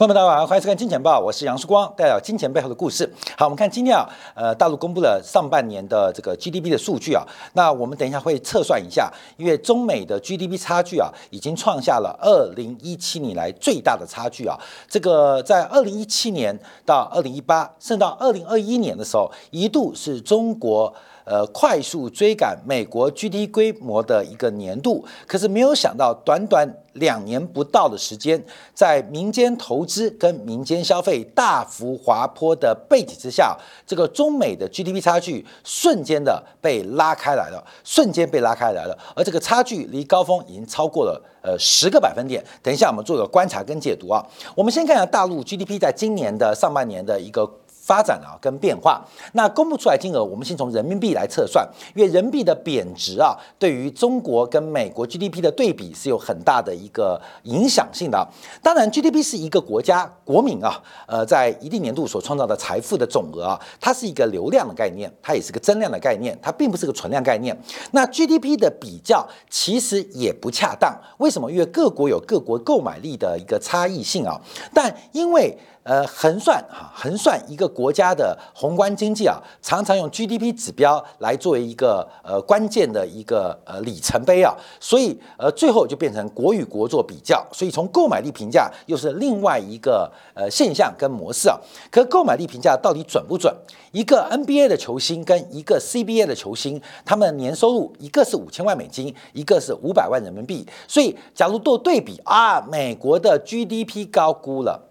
朋友们，大家好，欢迎收看《金钱报》，我是杨曙光，带来金钱背后的故事。好，我们看今天啊，呃，大陆公布了上半年的这个 GDP 的数据啊，那我们等一下会测算一下，因为中美的 GDP 差距啊，已经创下了二零一七年来最大的差距啊。这个在二零一七年到二零一八，甚至到二零二一年的时候，一度是中国。呃，快速追赶美国 GDP 规模的一个年度，可是没有想到，短短两年不到的时间，在民间投资跟民间消费大幅滑坡的背景之下，这个中美的 GDP 差距瞬间的被拉开来了，瞬间被拉开来了，而这个差距离高峰已经超过了呃十个百分点。等一下我们做个观察跟解读啊，我们先看一下大陆 GDP 在今年的上半年的一个。发展啊，跟变化，那公布出来金额，我们先从人民币来测算，因为人民币的贬值啊，对于中国跟美国 GDP 的对比是有很大的一个影响性的。当然，GDP 是一个国家国民啊，呃，在一定年度所创造的财富的总额啊，它是一个流量的概念，它也是个增量的概念，它并不是个存量概念。那 GDP 的比较其实也不恰当，为什么？因为各国有各国购买力的一个差异性啊，但因为。呃，横算哈，横算一个国家的宏观经济啊，常常用 GDP 指标来作为一个呃关键的一个呃里程碑啊，所以呃最后就变成国与国做比较，所以从购买力评价又是另外一个呃现象跟模式啊。可购买力评价到底准不准？一个 NBA 的球星跟一个 CBA 的球星，他们年收入一个是五千万美金，一个是五百万人民币，所以假如做对比啊，美国的 GDP 高估了。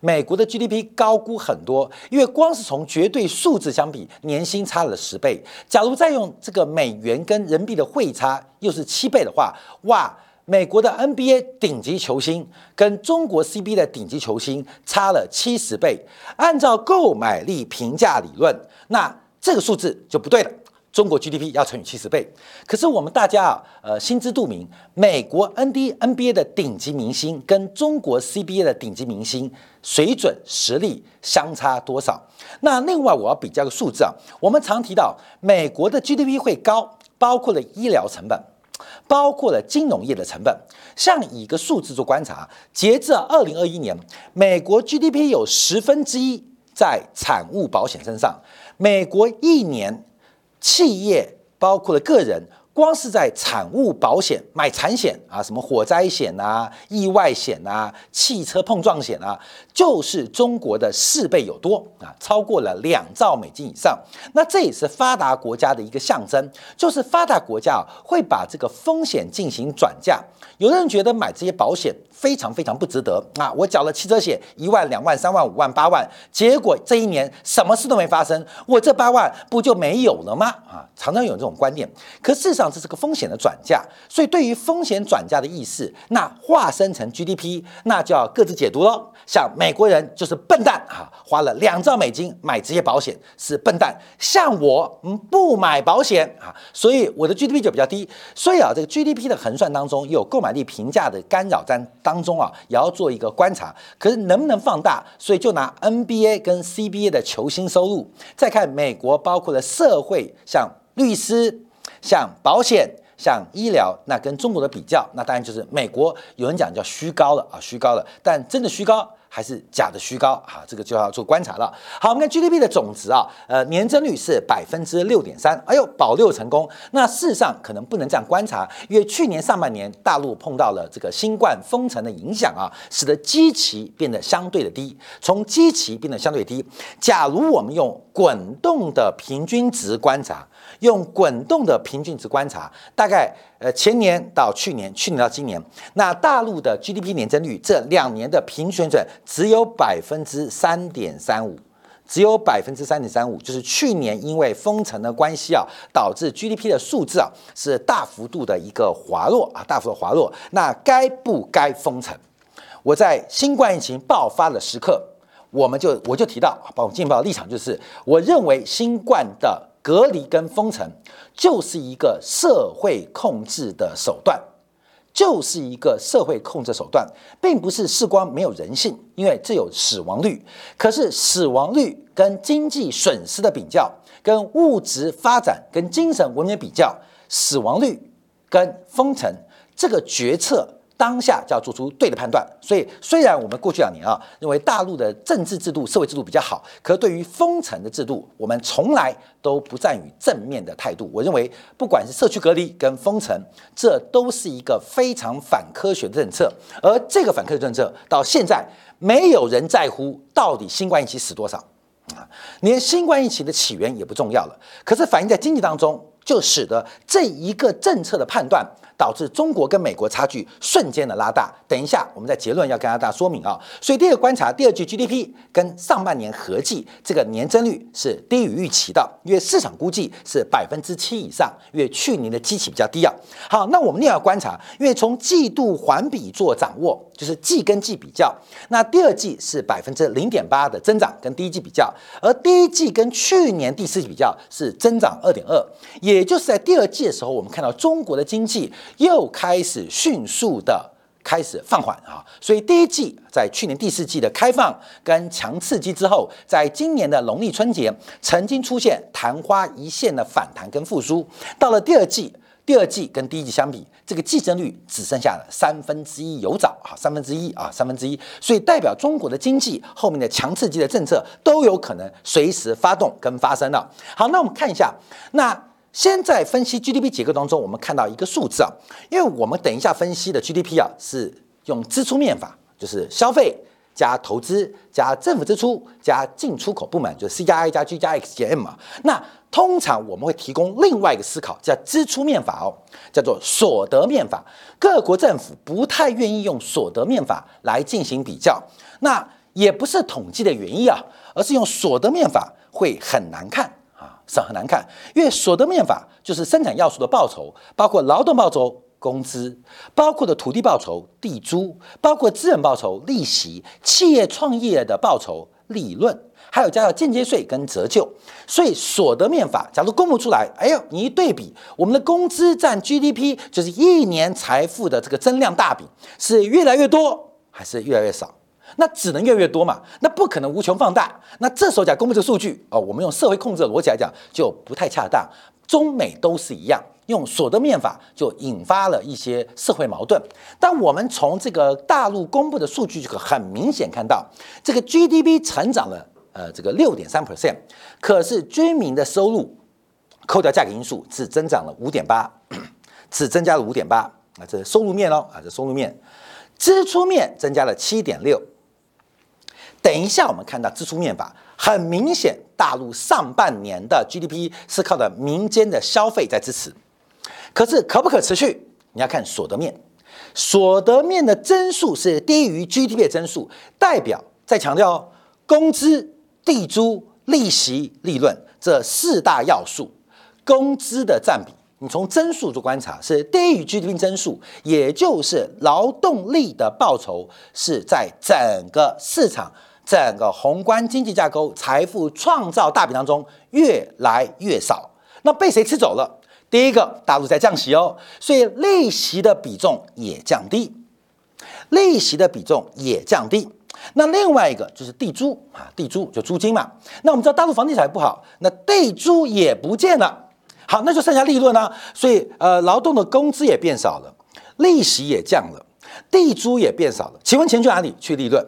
美国的 GDP 高估很多，因为光是从绝对数字相比，年薪差了十倍。假如再用这个美元跟人民币的汇差又是七倍的话，哇，美国的 NBA 顶级球星跟中国 CBA 的顶级球星差了七十倍。按照购买力评价理论，那这个数字就不对了。中国 GDP 要乘以七十倍，可是我们大家啊，呃，心知肚明，美国 N D N B A 的顶级明星跟中国 C B A 的顶级明星水准实力相差多少？那另外我要比较个数字啊，我们常提到美国的 GDP 会高，包括了医疗成本，包括了金融业的成本。像以一个数字做观察，截至二零二一年，美国 GDP 有十分之一在产物保险身上，美国一年。企业包括了个人，光是在产物保险买产险啊，什么火灾险啊、意外险啊、汽车碰撞险啊，就是中国的四倍有多啊，超过了两兆美金以上。那这也是发达国家的一个象征，就是发达国家会把这个风险进行转嫁。有的人觉得买这些保险。非常非常不值得啊！我缴了汽车险一万、两万、三万、五万、八万，结果这一年什么事都没发生，我这八万不就没有了吗？啊，常常有这种观念，可事实上这是个风险的转嫁，所以对于风险转嫁的意思，那化身成 GDP，那就要各自解读喽。像美国人就是笨蛋啊，花了两兆美金买这些保险是笨蛋，像我嗯不买保险啊，所以我的 GDP 就比较低。所以啊，这个 GDP 的衡算当中有购买力评价的干扰在。当中啊，也要做一个观察，可是能不能放大？所以就拿 NBA 跟 CBA 的球星收入，再看美国包括了社会，像律师、像保险、像医疗，那跟中国的比较，那当然就是美国有人讲叫虚高了啊，虚高了，但真的虚高。还是假的虚高啊，这个就要做观察了。好，我们看 GDP 的总值啊，呃，年增率是百分之六点三，哎呦，保六成功。那事实上可能不能这样观察，因为去年上半年大陆碰到了这个新冠封城的影响啊，使得基期变得相对的低。从基期变得相对低，假如我们用滚动的平均值观察。用滚动的平均值观察，大概呃前年到去年，去年到今年，那大陆的 GDP 年增率这两年的平均水准只有百分之三点三五，只有百分之三点三五，就是去年因为封城的关系啊，导致 GDP 的数字啊是大幅度的一个滑落啊，大幅度滑落。那该不该封城？我在新冠疫情爆发的时刻，我们就我就提到，包括劲报的立场就是，我认为新冠的。隔离跟封城就是一个社会控制的手段，就是一个社会控制手段，并不是事关没有人性，因为这有死亡率。可是死亡率跟经济损失的比较，跟物质发展跟精神文明比较，死亡率跟封城这个决策当下就要做出对的判断。所以，虽然我们过去两年啊认为大陆的政治制度、社会制度比较好，可对于封城的制度，我们从来都不赞于正面的态度。我认为，不管是社区隔离跟封城，这都是一个非常反科学的政策。而这个反科学政策到现在，没有人在乎到底新冠疫情死多少啊，连新冠疫情的起源也不重要了。可是反映在经济当中，就使得这一个政策的判断。导致中国跟美国差距瞬间的拉大。等一下，我们在结论要跟大家说明啊。所以第二个观察，第二季 GDP 跟上半年合计这个年增率是低于预期的，因为市场估计是百分之七以上，因为去年的基期比较低啊。好，那我们另外观察，因为从季度环比做掌握，就是季跟季比较，那第二季是百分之零点八的增长，跟第一季比较，而第一季跟去年第四季比较是增长二点二，也就是在第二季的时候，我们看到中国的经济。又开始迅速的开始放缓啊，所以第一季在去年第四季的开放跟强刺激之后，在今年的农历春节曾经出现昙花一现的反弹跟复苏。到了第二季，第二季跟第一季相比，这个计增率只剩下了三分之一有找啊，三分之一啊，三分之一，所以代表中国的经济后面的强刺激的政策都有可能随时发动跟发生了。好，那我们看一下那。先在分析 GDP 结构当中，我们看到一个数字啊，因为我们等一下分析的 GDP 啊是用支出面法，就是消费加投资加政府支出加进出口部门，就是 C 加 I 加 G 加 X 减 M 嘛。那通常我们会提供另外一个思考，叫支出面法哦，叫做所得面法。各国政府不太愿意用所得面法来进行比较，那也不是统计的原因啊，而是用所得面法会很难看。是很难看，因为所得面法就是生产要素的报酬，包括劳动报酬、工资，包括的土地报酬、地租，包括资本报酬、利息，企业创业的报酬、利润，还有加上间接税跟折旧。所以所得面法，假如公布出来，哎呦，你一对比，我们的工资占 GDP，就是一年财富的这个增量大比，是越来越多还是越来越少？那只能越来越多嘛，那不可能无穷放大。那这时候讲公布这个数据哦，我们用社会控制的逻辑来讲就不太恰当。中美都是一样，用所得面法就引发了一些社会矛盾。但我们从这个大陆公布的数据就可很明显看到，这个 GDP 成长了呃这个六点三 percent，可是居民的收入扣掉价格因素只增长了五点八，只增加了五点八啊，这是收入面哦啊这收入面，支出面增加了七点六。等一下，我们看到支出面法，很明显，大陆上半年的 GDP 是靠的民间的消费在支持，可是可不可持续？你要看所得面，所得面的增速是低于 GDP 的增速，代表再强调，工资、地租、利息、利润这四大要素，工资的占比。你从增速做观察，是低于 GDP 增速，也就是劳动力的报酬是在整个市场、整个宏观经济架构、财富创造大饼当中越来越少。那被谁吃走了？第一个，大陆在降息哦，所以利息的比重也降低，利息的比重也降低。那另外一个就是地租啊，地租就租金嘛。那我们知道大陆房地产不好，那地租也不见了。好，那就剩下利润了。所以，呃，劳动的工资也变少了，利息也降了，地租也变少了。请问钱去哪里？去利润。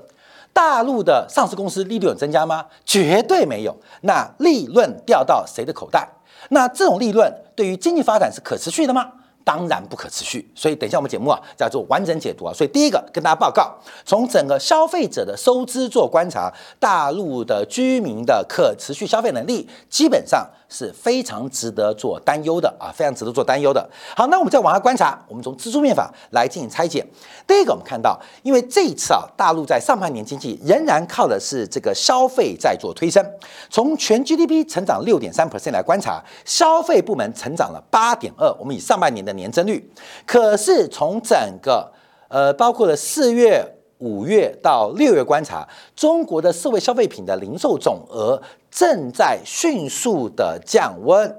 大陆的上市公司利润有增加吗？绝对没有。那利润掉到谁的口袋？那这种利润对于经济发展是可持续的吗？当然不可持续，所以等一下我们节目啊，叫做完整解读啊。所以第一个跟大家报告，从整个消费者的收支做观察，大陆的居民的可持续消费能力基本上是非常值得做担忧的啊，非常值得做担忧的。好，那我们再往下观察，我们从支出面法来进行拆解。第一个，我们看到，因为这一次啊，大陆在上半年经济仍然靠的是这个消费在做推升，从全 GDP 成长六点三 percent 来观察，消费部门成长了八点二，我们以上半年的。年增率，可是从整个呃，包括了四月、五月到六月观察，中国的社会消费品的零售总额正在迅速的降温，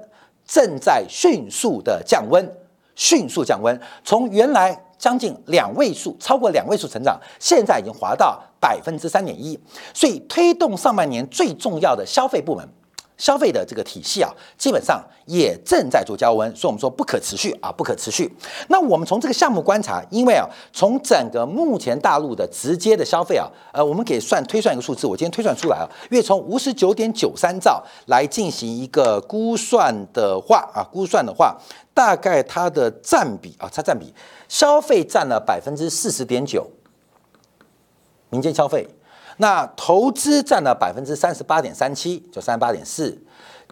正在迅速的降温，迅速降温。从原来将近两位数，超过两位数成长，现在已经滑到百分之三点一。所以推动上半年最重要的消费部门。消费的这个体系啊，基本上也正在做降温，所以我们说不可持续啊，不可持续。那我们从这个项目观察，因为啊，从整个目前大陆的直接的消费啊，呃，我们可以算推算一个数字，我今天推算出来啊，因为从五十九点九三兆来进行一个估算的话啊，估算的话，大概它的占比啊，它占比消费占了百分之四十点九，民间消费。那投资占了百分之三十八点三七，就三十八点四。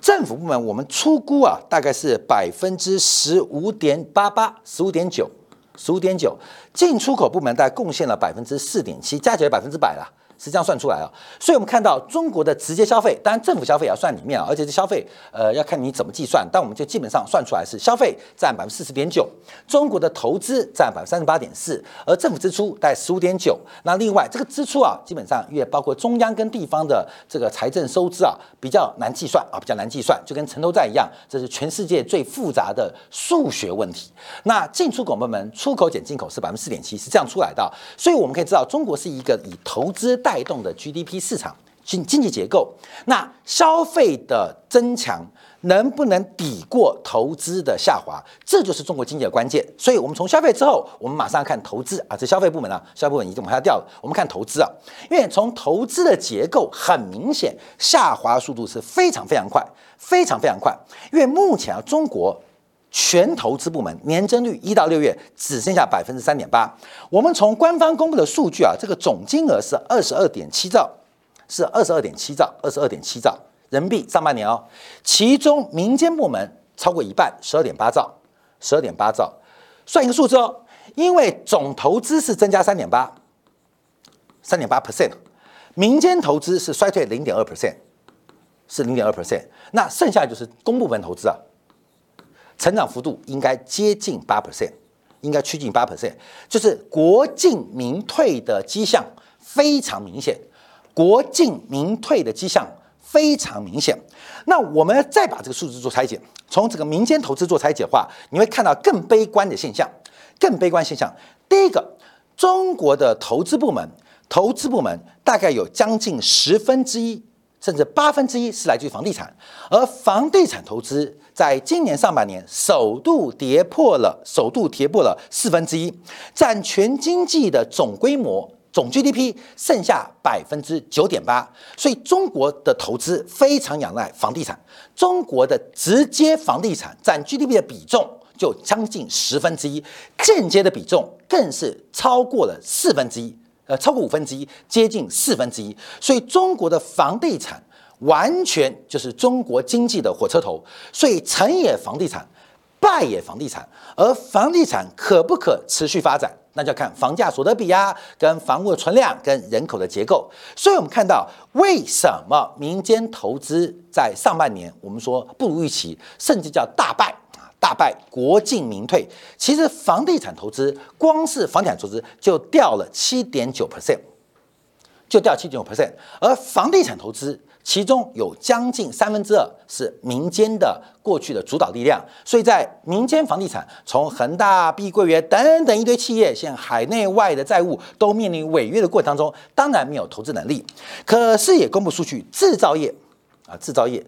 政府部门我们出估啊，大概是百分之十五点八八，十五点九，十五点九。进出口部门大概贡献了百分之四点七，加起来百分之百了。是这样算出来啊，所以我们看到中国的直接消费，当然政府消费也要算里面啊，而且这消费呃要看你怎么计算，但我们就基本上算出来是消费占百分之四十点九，中国的投资占百分之三十八点四，而政府支出大概十五点九。那另外这个支出啊，基本上也包括中央跟地方的这个财政收支啊，比较难计算啊，比较难计算，就跟城投债一样，这是全世界最复杂的数学问题。那进出口部门出口减进口是百分之四点七，是这样出来的，所以我们可以知道中国是一个以投资大带动的 GDP 市场经经济结构，那消费的增强能不能抵过投资的下滑？这就是中国经济的关键。所以，我们从消费之后，我们马上看投资啊，这消费部门啊，消费部门已经往下掉了。我们看投资啊，因为从投资的结构很明显，下滑速度是非常非常快，非常非常快。因为目前啊，中国。全投资部门年增率一到六月只剩下百分之三点八。我们从官方公布的数据啊，这个总金额是二十二点七兆，是二十二点七兆，二十二点七兆人民币上半年哦。其中民间部门超过一半，十二点八兆，十二点八兆。算一个数字哦，因为总投资是增加三点八，三点八 percent，民间投资是衰退零点二 percent，是零点二 percent。那剩下就是公部门投资啊。成长幅度应该接近八 percent，应该趋近八 percent，就是国进民退的迹象非常明显，国进民退的迹象非常明显。那我们再把这个数字做拆解，从这个民间投资做拆解的话，你会看到更悲观的现象，更悲观现象。第一个，中国的投资部门，投资部门大概有将近十分之一。甚至八分之一是来自于房地产，而房地产投资在今年上半年首度跌破了，首度跌破了四分之一，占全经济的总规模总 GDP 剩下百分之九点八，所以中国的投资非常仰赖房地产，中国的直接房地产占 GDP 的比重就将近十分之一，间接的比重更是超过了四分之一。呃，超过五分之一，接近四分之一，所以中国的房地产完全就是中国经济的火车头，所以成也房地产，败也房地产。而房地产可不可持续发展，那就要看房价所得比啊，跟房屋的存量，跟人口的结构。所以我们看到，为什么民间投资在上半年我们说不如预期，甚至叫大败。大败，国进民退。其实房地产投资，光是房地产投资就掉了七点九 percent，就掉七点九 percent。而房地产投资其中有将近三分之二是民间的过去的主导力量，所以在民间房地产，从恒大、碧桂园等等一堆企业，现海内外的债务都面临违约的过程当中，当然没有投资能力。可是也公布数据，制造业啊，制造业。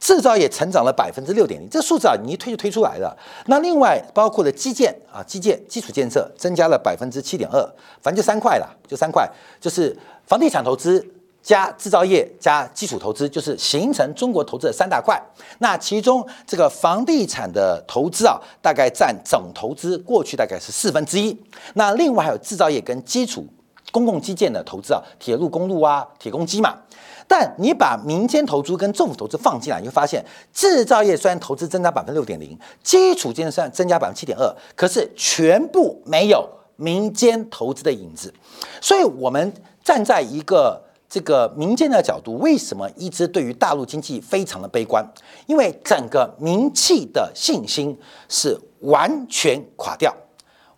制造业成长了百分之六点零，这数字啊，你一推就推出来了。那另外包括了基建啊，基建基础建设增加了百分之七点二，反正就三块了，就三块，就是房地产投资加制造业加基础投资，就是形成中国投资的三大块。那其中这个房地产的投资啊，大概占总投资过去大概是四分之一。那另外还有制造业跟基础公共基建的投资啊，铁路、公路啊，铁公鸡嘛。但你把民间投资跟政府投资放进来，你会发现制造业虽然投资增加百分之六点零，基础建设虽然增加百分之七点二，可是全部没有民间投资的影子。所以，我们站在一个这个民间的角度，为什么一直对于大陆经济非常的悲观？因为整个民企的信心是完全垮掉，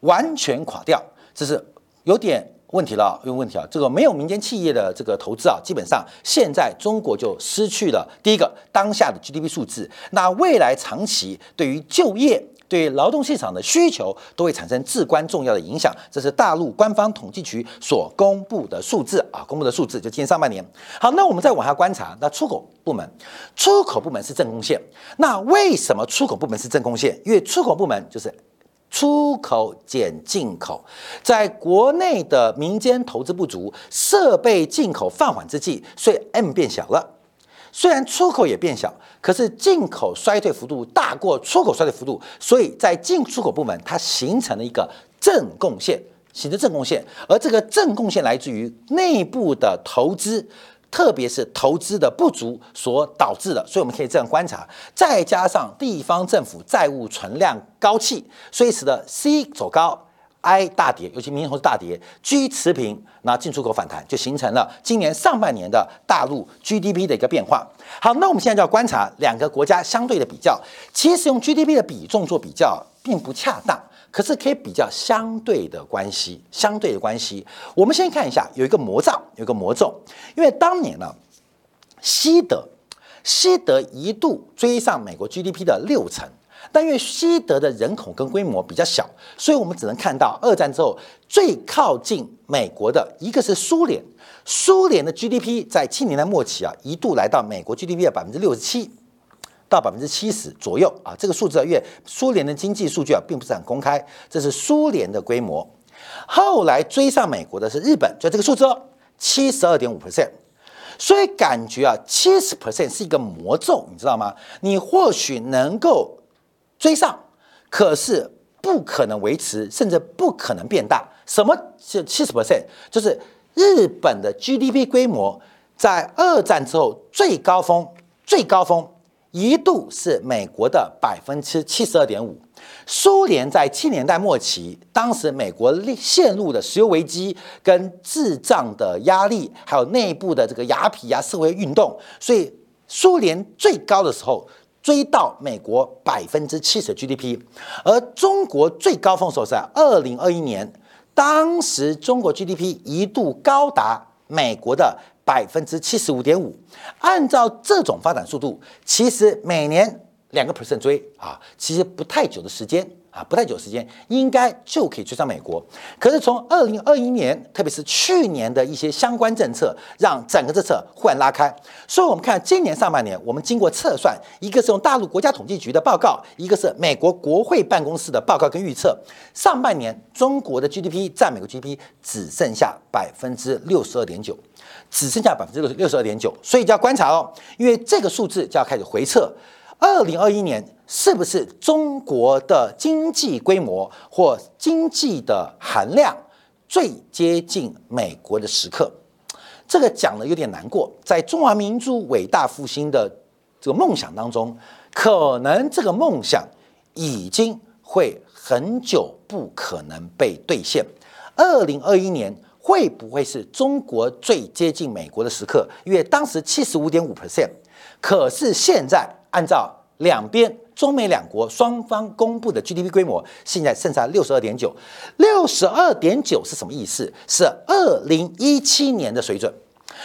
完全垮掉，这是有点。问题了，有问题啊！这个没有民间企业的这个投资啊，基本上现在中国就失去了第一个当下的 GDP 数字。那未来长期对于就业、对于劳动市场的需求都会产生至关重要的影响。这是大陆官方统计局所公布的数字啊，公布的数字就今年上半年。好，那我们再往下观察，那出口部门，出口部门是正贡献。那为什么出口部门是正贡献？因为出口部门就是出口减进口，在国内的民间投资不足、设备进口放缓之际，所以 M 变小了。虽然出口也变小，可是进口衰退幅度大过出口衰退幅度，所以在进出口部门它形成了一个正贡献，形成正贡献。而这个正贡献来自于内部的投资，特别是投资的不足所导致的。所以我们可以这样观察，再加上地方政府债务存量高企，所以使得 C 走高。I 大跌，尤其明年后是大跌，G 持平，那进出口反弹，就形成了今年上半年的大陆 GDP 的一个变化。好，那我们现在就要观察两个国家相对的比较。其实用 GDP 的比重做比较并不恰当，可是可以比较相对的关系，相对的关系。我们先看一下，有一个魔杖，有个魔咒，因为当年呢，西德，西德一度追上美国 GDP 的六成。但因为西德的人口跟规模比较小，所以我们只能看到二战之后最靠近美国的一个是苏联，苏联的 GDP 在七年代末期啊，一度来到美国 GDP 的百分之六十七到百分之七十左右啊，这个数字啊，因为苏联的经济数据啊并不是很公开，这是苏联的规模。后来追上美国的是日本，就这个数字哦，七十二点五 percent，所以感觉啊，七十 percent 是一个魔咒，你知道吗？你或许能够。追上，可是不可能维持，甚至不可能变大。什么是七十 percent？就是日本的 GDP 规模在二战之后最高峰，最高峰一度是美国的百分之七十二点五。苏联在七年代末期，当时美国陷入的石油危机、跟滞胀的压力，还有内部的这个雅痞呀社会运动，所以苏联最高的时候。追到美国百分之七十 GDP，而中国最高峰时候在二零二一年，当时中国 GDP 一度高达美国的百分之七十五点五。按照这种发展速度，其实每年两个 percent 追啊，其实不太久的时间。啊，不太久时间，应该就可以追上美国。可是从二零二一年，特别是去年的一些相关政策，让整个政策忽然拉开。所以，我们看今年上半年，我们经过测算，一个是用大陆国家统计局的报告，一个是美国国会办公室的报告跟预测，上半年中国的 GDP 占美国 GDP 只剩下百分之六十二点九，只剩下百分之六六十二点九。所以就要观察哦，因为这个数字就要开始回测。二零二一年是不是中国的经济规模或经济的含量最接近美国的时刻？这个讲的有点难过。在中华民族伟大复兴的这个梦想当中，可能这个梦想已经会很久不可能被兑现。二零二一年会不会是中国最接近美国的时刻？因为当时七十五点五 percent，可是现在。按照两边中美两国双方公布的 GDP 规模，现在剩下六十二点九，六十二点九是什么意思？是二零一七年的水准。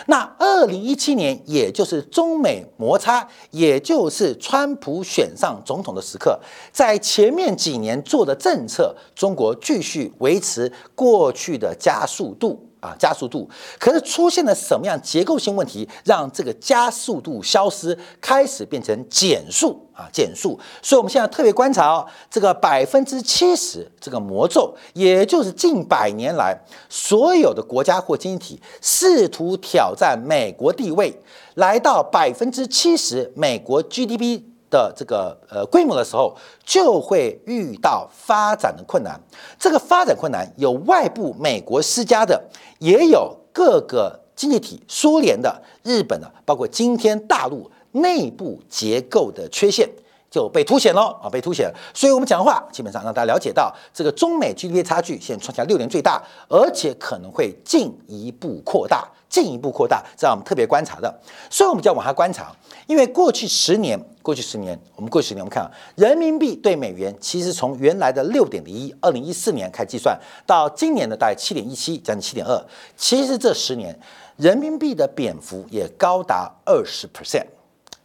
那二零一七年，也就是中美摩擦，也就是川普选上总统的时刻，在前面几年做的政策，中国继续维持过去的加速度。啊，加速度，可是出现了什么样结构性问题，让这个加速度消失，开始变成减速啊，减速。所以我们现在特别观察哦，这个百分之七十这个魔咒，也就是近百年来所有的国家或经济体试图挑战美国地位，来到百分之七十美国 GDP。的这个呃规模的时候，就会遇到发展的困难。这个发展困难有外部美国施加的，也有各个经济体、苏联的、日本的，包括今天大陆内部结构的缺陷就被凸显了啊，被凸显。所以我们讲话基本上让大家了解到，这个中美 GDP 差距现在创下六年最大，而且可能会进一步扩大。进一步扩大，这样我们特别观察的，所以我们就要往下观察。因为过去十年，过去十年，我们过去十年，我们看啊，人民币对美元其实从原来的六点零一，二零一四年开始计算，到今年的大概七点一七，将近七点二，其实这十年人民币的贬幅也高达二十 percent，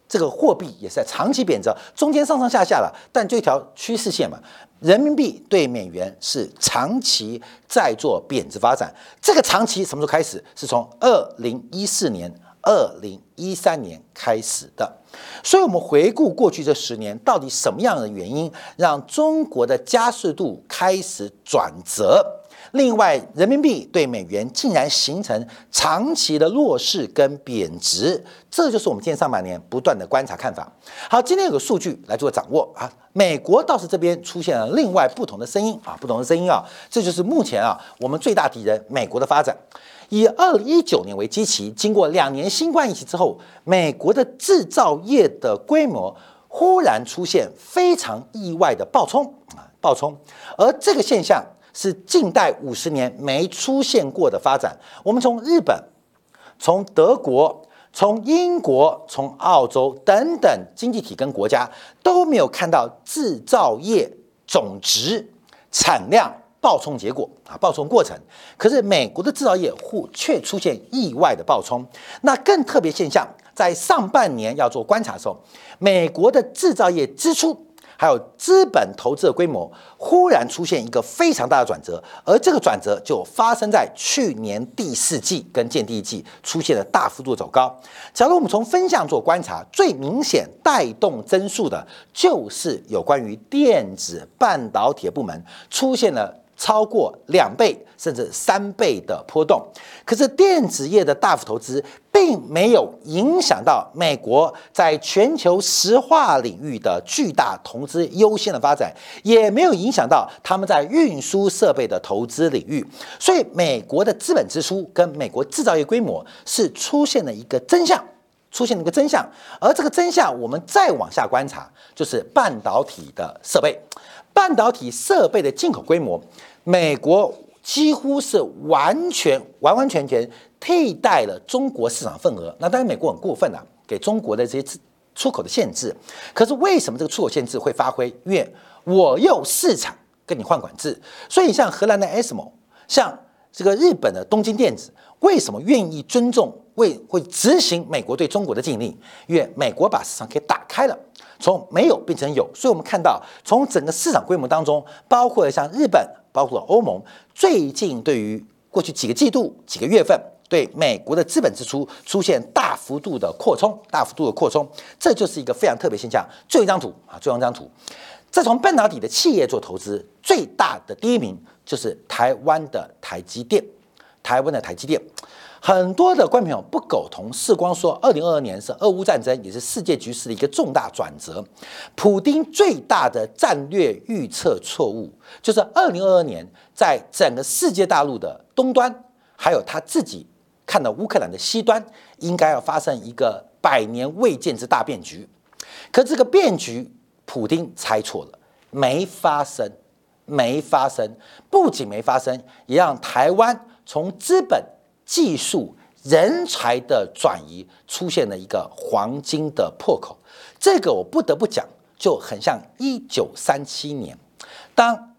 这个货币也是在长期贬值，中间上上下下了，但就一条趋势线嘛。人民币对美元是长期在做贬值发展，这个长期什么时候开始？是从二零一四年、二零一三年开始的。所以，我们回顾过去这十年，到底什么样的原因让中国的加速度开始转折？另外，人民币对美元竟然形成长期的弱势跟贬值，这就是我们今天上半年不断的观察看法。好，今天有个数据来做掌握啊，美国倒是这边出现了另外不同的声音啊，不同的声音啊，这就是目前啊我们最大敌人美国的发展。以二零一九年为基期，经过两年新冠疫情之后，美国的制造业的规模忽然出现非常意外的暴冲啊，暴冲，而这个现象。是近代五十年没出现过的发展。我们从日本、从德国、从英国、从澳洲等等经济体跟国家都没有看到制造业总值产量爆冲结果啊，爆冲过程。可是美国的制造业户却出现意外的爆冲。那更特别现象，在上半年要做观察的时候，美国的制造业支出。还有资本投资的规模忽然出现一个非常大的转折，而这个转折就发生在去年第四季跟见第一季出现了大幅度走高。假如我们从分项做观察，最明显带动增速的就是有关于电子半导体部门出现了。超过两倍甚至三倍的波动，可是电子业的大幅投资并没有影响到美国在全球石化领域的巨大投资优先的发展，也没有影响到他们在运输设备的投资领域。所以，美国的资本支出跟美国制造业规模是出现了一个真相，出现了一个真相。而这个真相，我们再往下观察，就是半导体的设备，半导体设备的进口规模。美国几乎是完全完完全全替代了中国市场份额。那当然，美国很过分啊，给中国的这些出口的限制。可是为什么这个出口限制会发挥？因为我有市场跟你换管制。所以像荷兰的 ASML，像这个日本的东京电子，为什么愿意尊重、为会执行美国对中国的禁令？因为美国把市场给打开了，从没有变成有。所以我们看到，从整个市场规模当中，包括像日本。包括欧盟最近对于过去几个季度、几个月份对美国的资本支出出现大幅度的扩充，大幅度的扩充，这就是一个非常特别现象。最后一张图啊，最后一张图，这从半导体的企业做投资，最大的第一名就是台湾的台积电，台湾的台积电。很多的观众朋友不苟同视光说，二零二二年是俄乌战争，也是世界局势的一个重大转折。普丁最大的战略预测错误，就是二零二二年在整个世界大陆的东端，还有他自己看到乌克兰的西端，应该要发生一个百年未见之大变局。可这个变局，普丁猜错了，没发生，没发生。不仅没发生，也让台湾从资本。技术人才的转移出现了一个黄金的破口，这个我不得不讲，就很像一九三七年，当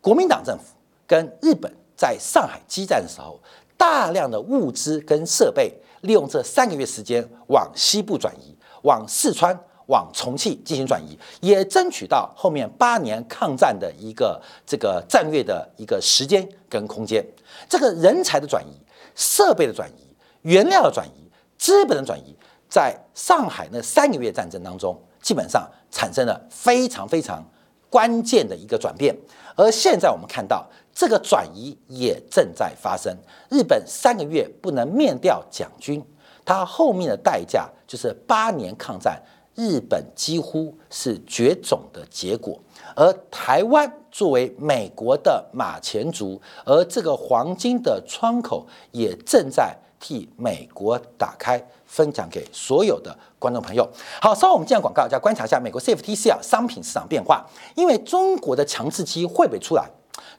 国民党政府跟日本在上海激战的时候，大量的物资跟设备利用这三个月时间往西部转移，往四川、往重庆进行转移，也争取到后面八年抗战的一个这个战略的一个时间跟空间，这个人才的转移。设备的转移、原料的转移、资本的转移，在上海那三个月战争当中，基本上产生了非常非常关键的一个转变。而现在我们看到，这个转移也正在发生。日本三个月不能面掉蒋军，它后面的代价就是八年抗战，日本几乎是绝种的结果。而台湾作为美国的马前卒，而这个黄金的窗口也正在替美国打开，分享给所有的观众朋友。好，稍后我们进入广告，再观察一下美国 CFTC 啊商品市场变化，因为中国的强制机会不会出来？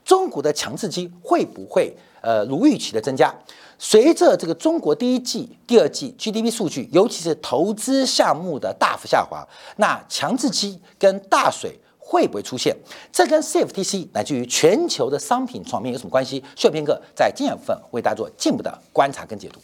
中国的强制机会不会呃如预期的增加？随着这个中国第一季、第二季 GDP 数据，尤其是投资项目的大幅下滑，那强制期跟大水。会不会出现？这跟 CFTC 乃至于全球的商品创面有什么关系？需要片刻在经验部分为大家做进一步的观察跟解读。